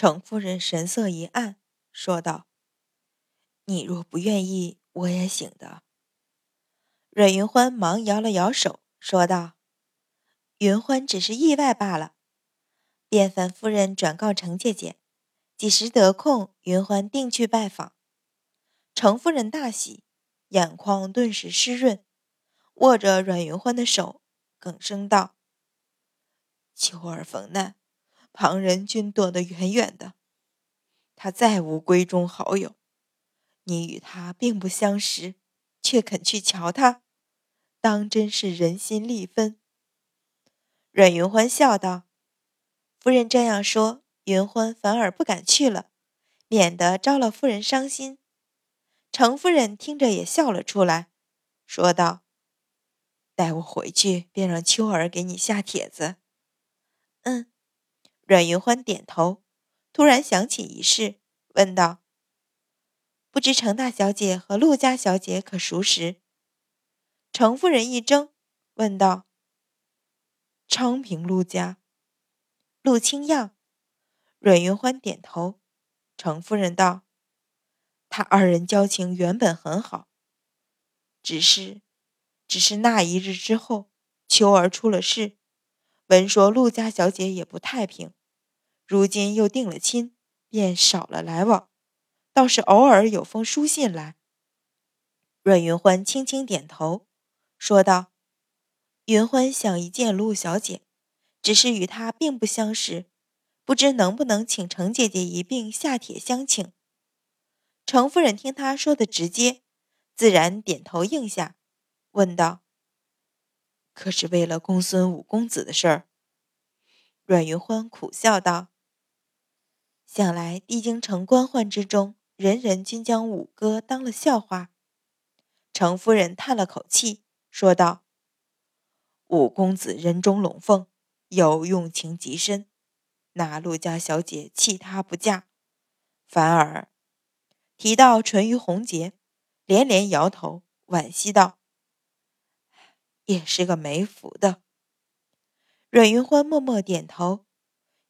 程夫人神色一暗，说道：“你若不愿意，我也行的。”阮云欢忙摇了摇手，说道：“云欢只是意外罢了。”便烦夫人转告程姐姐，几时得空，云欢定去拜访。程夫人大喜，眼眶顿时湿润，握着阮云欢的手，哽声道：“秋儿逢难。”旁人均躲得远远的，他再无闺中好友，你与他并不相识，却肯去瞧他，当真是人心立分。阮云欢笑道：“夫人这样说，云欢反而不敢去了，免得招了夫人伤心。”程夫人听着也笑了出来，说道：“待我回去，便让秋儿给你下帖子。”嗯。阮云欢点头，突然想起一事，问道：“不知程大小姐和陆家小姐可熟识？”程夫人一怔，问道：“昌平陆家，陆清样？”阮云欢点头。程夫人道：“他二人交情原本很好，只是，只是那一日之后，秋儿出了事，闻说陆家小姐也不太平。”如今又定了亲，便少了来往，倒是偶尔有封书信来。阮云欢轻轻点头，说道：“云欢想一见陆小姐，只是与她并不相识，不知能不能请程姐姐一并下帖相请。”程夫人听他说的直接，自然点头应下，问道：“可是为了公孙五公子的事儿？”阮云欢苦笑道。想来帝京城官宦之中，人人均将五哥当了笑话。程夫人叹了口气，说道：“五公子人中龙凤，又用情极深，那陆家小姐弃他不嫁，反而提到淳于红杰，连连摇头，惋惜道：‘也是个没福的。’”阮云欢默默点头。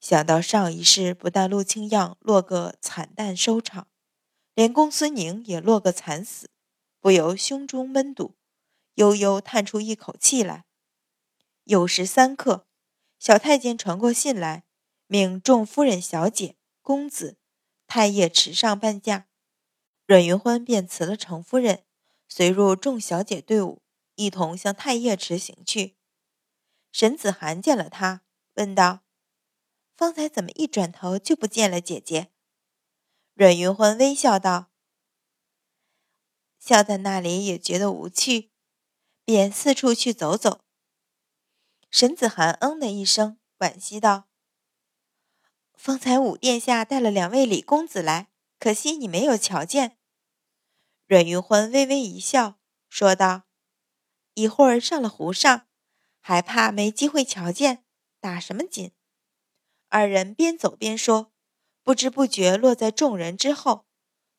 想到上一世，不但陆清样落个惨淡收场，连公孙宁也落个惨死，不由胸中闷堵，悠悠叹出一口气来。酉时三刻，小太监传过信来，命众夫人、小姐、公子、太液池上伴驾。阮云欢便辞了程夫人，随入众小姐队伍，一同向太液池行去。沈子涵见了他，问道。方才怎么一转头就不见了姐姐？阮云欢微笑道：“笑在那里也觉得无趣，便四处去走走。”沈子涵嗯的一声，惋惜道：“方才五殿下带了两位李公子来，可惜你没有瞧见。”阮云欢微微一笑，说道：“一会儿上了湖上，还怕没机会瞧见，打什么紧？”二人边走边说，不知不觉落在众人之后。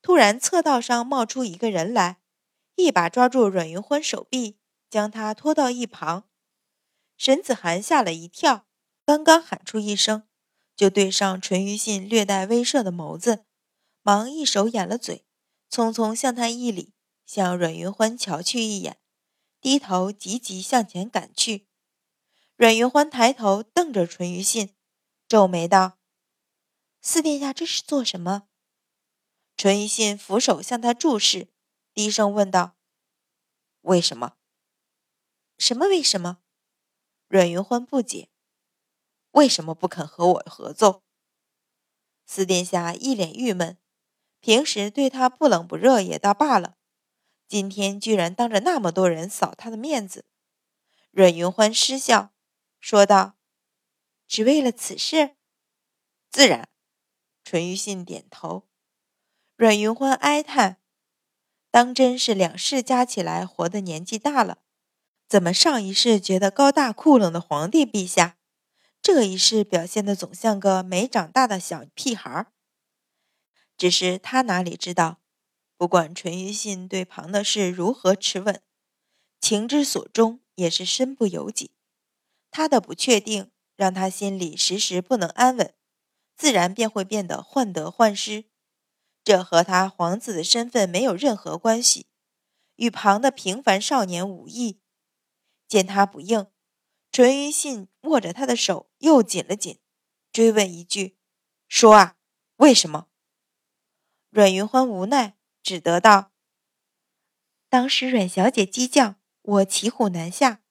突然，侧道上冒出一个人来，一把抓住阮云欢手臂，将他拖到一旁。沈子涵吓了一跳，刚刚喊出一声，就对上淳于信略带威慑的眸子，忙一手掩了嘴，匆匆向他一礼，向阮云欢瞧去一眼，低头急急向前赶去。阮云欢抬头瞪着淳于信。皱眉道：“四殿下这是做什么？”淳于信俯首向他注视，低声问道：“为什么？什么为什么？”阮云欢不解：“为什么不肯和我合奏？”四殿下一脸郁闷，平时对他不冷不热也倒罢了，今天居然当着那么多人扫他的面子。阮云欢失笑，说道。只为了此事，自然。淳于信点头。阮云欢哀叹：“当真是两世加起来，活的年纪大了。怎么上一世觉得高大酷冷的皇帝陛下，这一世表现的总像个没长大的小屁孩？只是他哪里知道，不管淳于信对旁的事如何持稳，情之所钟也是身不由己。他的不确定。”让他心里时时不能安稳，自然便会变得患得患失。这和他皇子的身份没有任何关系，与旁的平凡少年无异。见他不应，淳于信握着他的手又紧了紧，追问一句：“说啊，为什么？”阮云欢无奈，只得道：“当时阮小姐激将，我骑虎难下，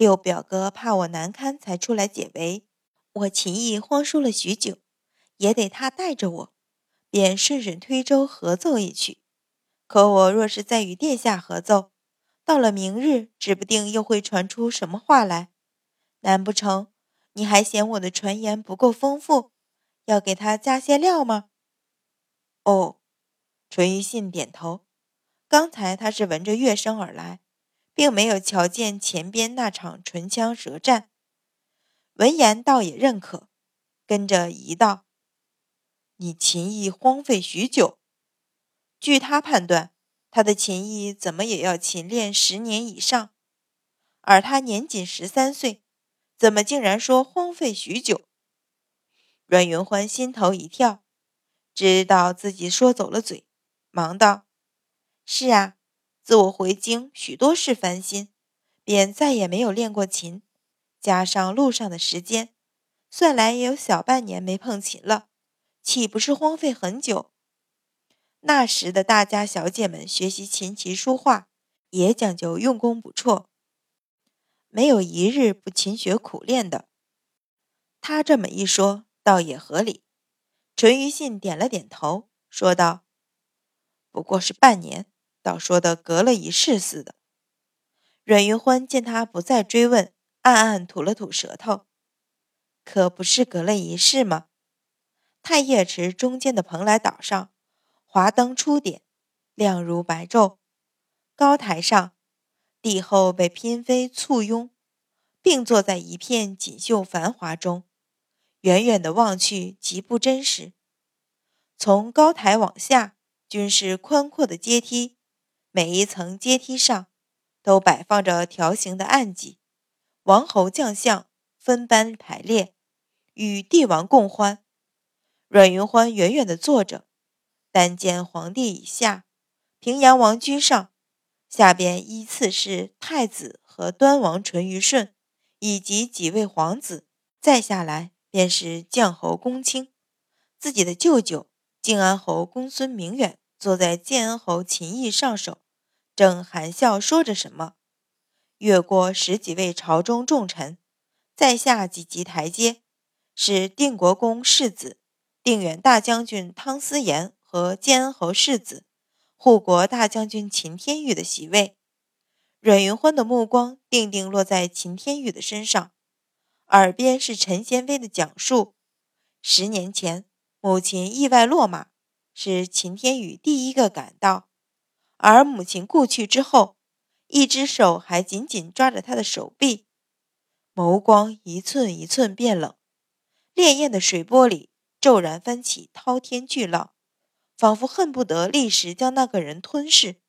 六表哥怕我难堪，才出来解围。我秦意慌输了许久，也得他带着我。”便顺水推舟合奏一曲，可我若是再与殿下合奏，到了明日，指不定又会传出什么话来。难不成你还嫌我的传言不够丰富，要给他加些料吗？哦，淳于信点头。刚才他是闻着乐声而来，并没有瞧见前边那场唇枪舌战。闻言倒也认可，跟着一道。你琴艺荒废许久，据他判断，他的琴艺怎么也要勤练十年以上，而他年仅十三岁，怎么竟然说荒废许久？阮云欢心头一跳，知道自己说走了嘴，忙道：“是啊，自我回京，许多事烦心，便再也没有练过琴，加上路上的时间，算来也有小半年没碰琴了。”岂不是荒废很久？那时的大家小姐们学习琴棋书画，也讲究用功不辍，没有一日不勤学苦练的。他这么一说，倒也合理。淳于信点了点头，说道：“不过是半年，倒说的隔了一世似的。”阮云欢见他不再追问，暗暗吐了吐舌头：“可不是隔了一世吗？”太液池中间的蓬莱岛上，华灯初点，亮如白昼。高台上，帝后被嫔妃簇拥，并坐在一片锦绣繁华中，远远的望去极不真实。从高台往下，均是宽阔的阶梯，每一层阶梯上都摆放着条形的案几，王侯将相分班排列，与帝王共欢。阮云欢远远地坐着，但见皇帝以下，平阳王居上，下边依次是太子和端王淳于顺，以及几位皇子，再下来便是将侯公卿。自己的舅舅靖安侯公孙明远坐在建安侯秦毅上首，正含笑说着什么。越过十几位朝中重臣，再下几级台阶，是定国公世子。定远大将军汤思言和建安侯世子、护国大将军秦天宇的席位，阮云欢的目光定定落在秦天宇的身上，耳边是陈贤妃的讲述：十年前母亲意外落马，是秦天宇第一个赶到，而母亲故去之后，一只手还紧紧抓着他的手臂，眸光一寸一寸变冷，潋滟的水波里。骤然翻起滔天巨浪，仿佛恨不得立时将那个人吞噬。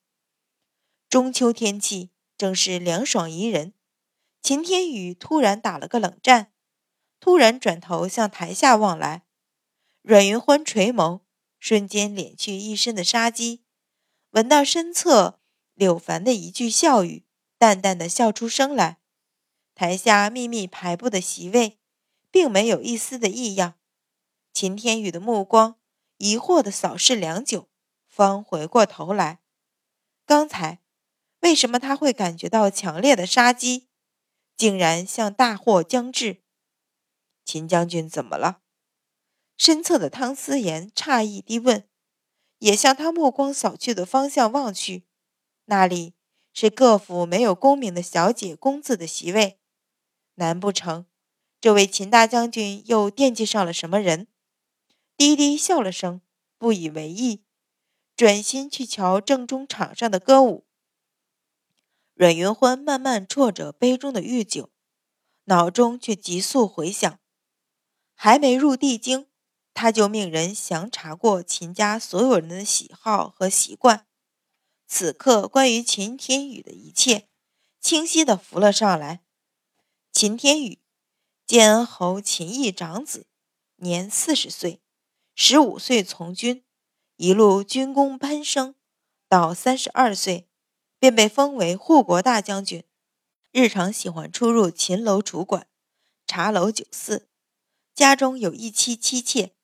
中秋天气正是凉爽宜人，秦天宇突然打了个冷战，突然转头向台下望来。阮云欢垂眸，瞬间敛去一身的杀机，闻到身侧柳凡的一句笑语，淡淡的笑出声来。台下密密排布的席位，并没有一丝的异样。秦天宇的目光疑惑地扫视良久，方回过头来。刚才为什么他会感觉到强烈的杀机？竟然像大祸将至。秦将军怎么了？身侧的汤思言诧异地问，也向他目光扫去的方向望去。那里是各府没有功名的小姐公子的席位。难不成这位秦大将军又惦记上了什么人？低低笑了声，不以为意，转心去瞧正中场上的歌舞。阮云欢慢慢啜着杯中的御酒，脑中却急速回想。还没入帝京，他就命人详查过秦家所有人的喜好和习惯。此刻，关于秦天宇的一切，清晰地浮了上来。秦天宇，建安侯秦义长子。年四十岁，十五岁从军，一路军功攀升，到三十二岁，便被封为护国大将军。日常喜欢出入秦楼楚馆、茶楼酒肆，家中有一妻七妾，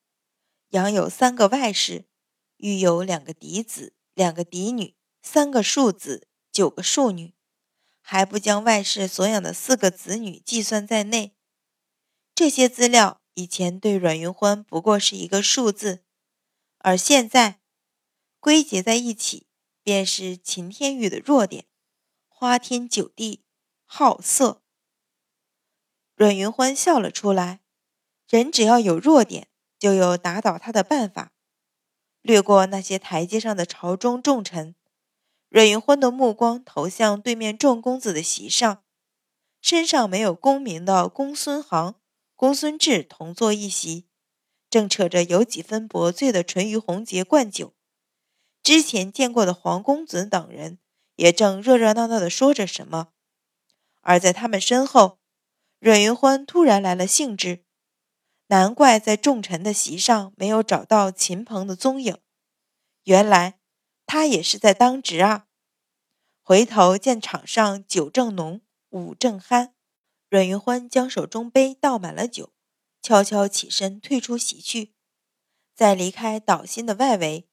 养有三个外室，育有两个嫡子、两个嫡女、三个庶子、九个庶女，还不将外室所养的四个子女计算在内。这些资料以前对阮云欢不过是一个数字，而现在归结在一起，便是秦天玉的弱点：花天酒地。好色。阮云欢笑了出来。人只要有弱点，就有打倒他的办法。掠过那些台阶上的朝中重臣，阮云欢的目光投向对面众公子的席上，身上没有功名的公孙航、公孙志同坐一席，正扯着有几分薄醉的淳于红杰灌酒。之前见过的黄公子等人，也正热热闹闹的说着什么。而在他们身后，阮云欢突然来了兴致，难怪在众臣的席上没有找到秦鹏的踪影，原来他也是在当值啊！回头见场上酒正浓，舞正酣，阮云欢将手中杯倒满了酒，悄悄起身退出席去。在离开岛心的外围，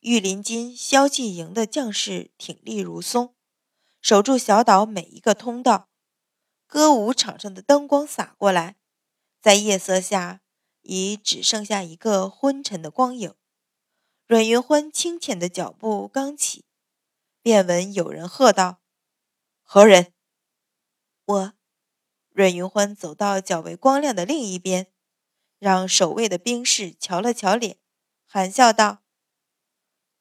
御林军萧继营的将士挺立如松，守住小岛每一个通道。歌舞场上的灯光洒过来，在夜色下已只剩下一个昏沉的光影。阮云欢轻浅的脚步刚起，便闻有人喝道：“何人？”我。阮云欢走到较为光亮的另一边，让守卫的兵士瞧了瞧脸，含笑道：“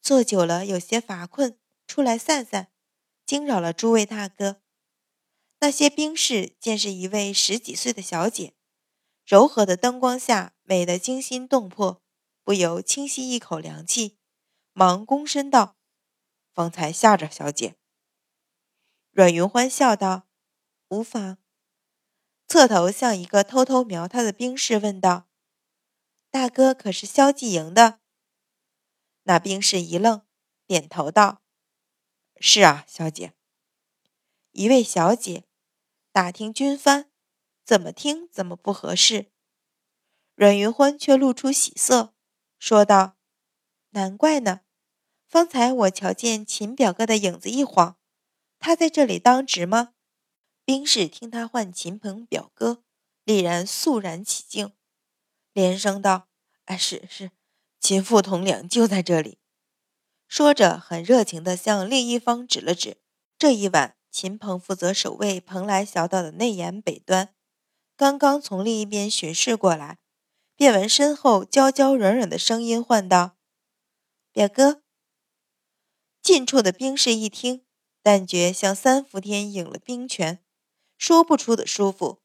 坐久了有些乏困，出来散散，惊扰了诸位大哥。”那些兵士见是一位十几岁的小姐，柔和的灯光下美得惊心动魄，不由轻吸一口凉气，忙躬身道：“方才吓着小姐。”阮云欢笑道：“无妨。”侧头向一个偷偷瞄他的兵士问道：“大哥可是萧继营的？”那兵士一愣，点头道：“是啊，小姐。”一位小姐。打听军番，怎么听怎么不合适。阮云欢却露出喜色，说道：“难怪呢，方才我瞧见秦表哥的影子一晃，他在这里当值吗？”兵士听他唤秦鹏表哥，立然肃然起敬，连声道：“哎，是是，秦副统领就在这里。”说着，很热情地向另一方指了指。这一晚。秦鹏负责守卫蓬莱小岛的内沿北端，刚刚从另一边巡视过来，便闻身后娇娇软软的声音唤道：“表哥。”近处的兵士一听，但觉像三伏天饮了冰泉，说不出的舒服；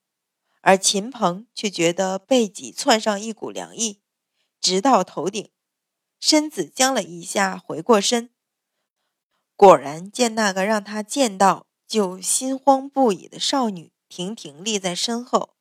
而秦鹏却觉得背脊窜上一股凉意，直到头顶，身子僵了一下，回过身，果然见那个让他见到。就心慌不已的少女，亭亭立在身后。